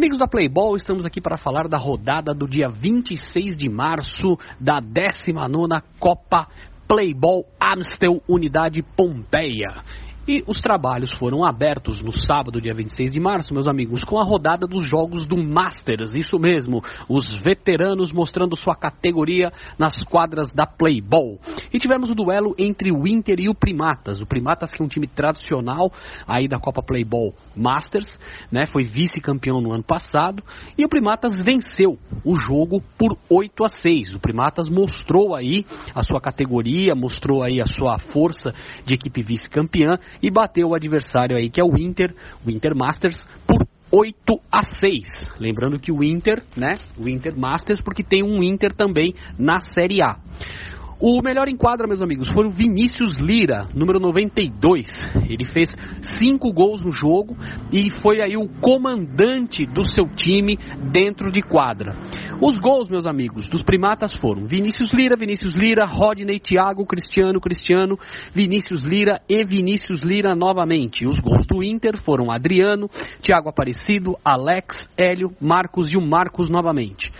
Amigos da Playball, estamos aqui para falar da rodada do dia 26 de março da 19ª Copa Playball Amstel Unidade Pompeia. E os trabalhos foram abertos no sábado, dia 26 de março, meus amigos, com a rodada dos jogos do Masters. Isso mesmo, os veteranos mostrando sua categoria nas quadras da Playball. E tivemos o duelo entre o Inter e o Primatas. O Primatas que é um time tradicional aí da Copa Playball Masters, né? Foi vice-campeão no ano passado e o Primatas venceu o jogo por 8 a 6. O Primatas mostrou aí a sua categoria, mostrou aí a sua força de equipe vice-campeã e bateu o adversário aí, que é o Inter, o Inter Masters, por 8 a 6. Lembrando que o Inter, né? O Inter Masters, porque tem um Inter também na Série A. O melhor enquadra, meus amigos, foi o Vinícius Lira, número 92. Ele fez cinco gols no jogo e foi aí o comandante do seu time dentro de quadra. Os gols, meus amigos, dos primatas foram Vinícius Lira, Vinícius Lira, Rodney, Thiago, Cristiano, Cristiano, Vinícius Lira e Vinícius Lira novamente. Os gols do Inter foram Adriano, Thiago Aparecido, Alex, Hélio, Marcos e o Marcos novamente.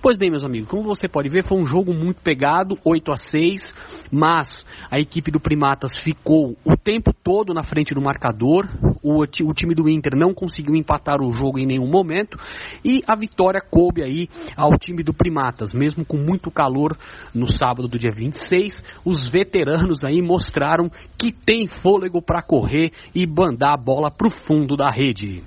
Pois bem, meus amigos, como você pode ver, foi um jogo muito pegado, 8 a 6, mas a equipe do Primatas ficou o tempo todo na frente do marcador. O, o time do Inter não conseguiu empatar o jogo em nenhum momento e a vitória coube aí ao time do Primatas, mesmo com muito calor no sábado do dia 26. Os veteranos aí mostraram que tem fôlego para correr e bandar a bola para o fundo da rede.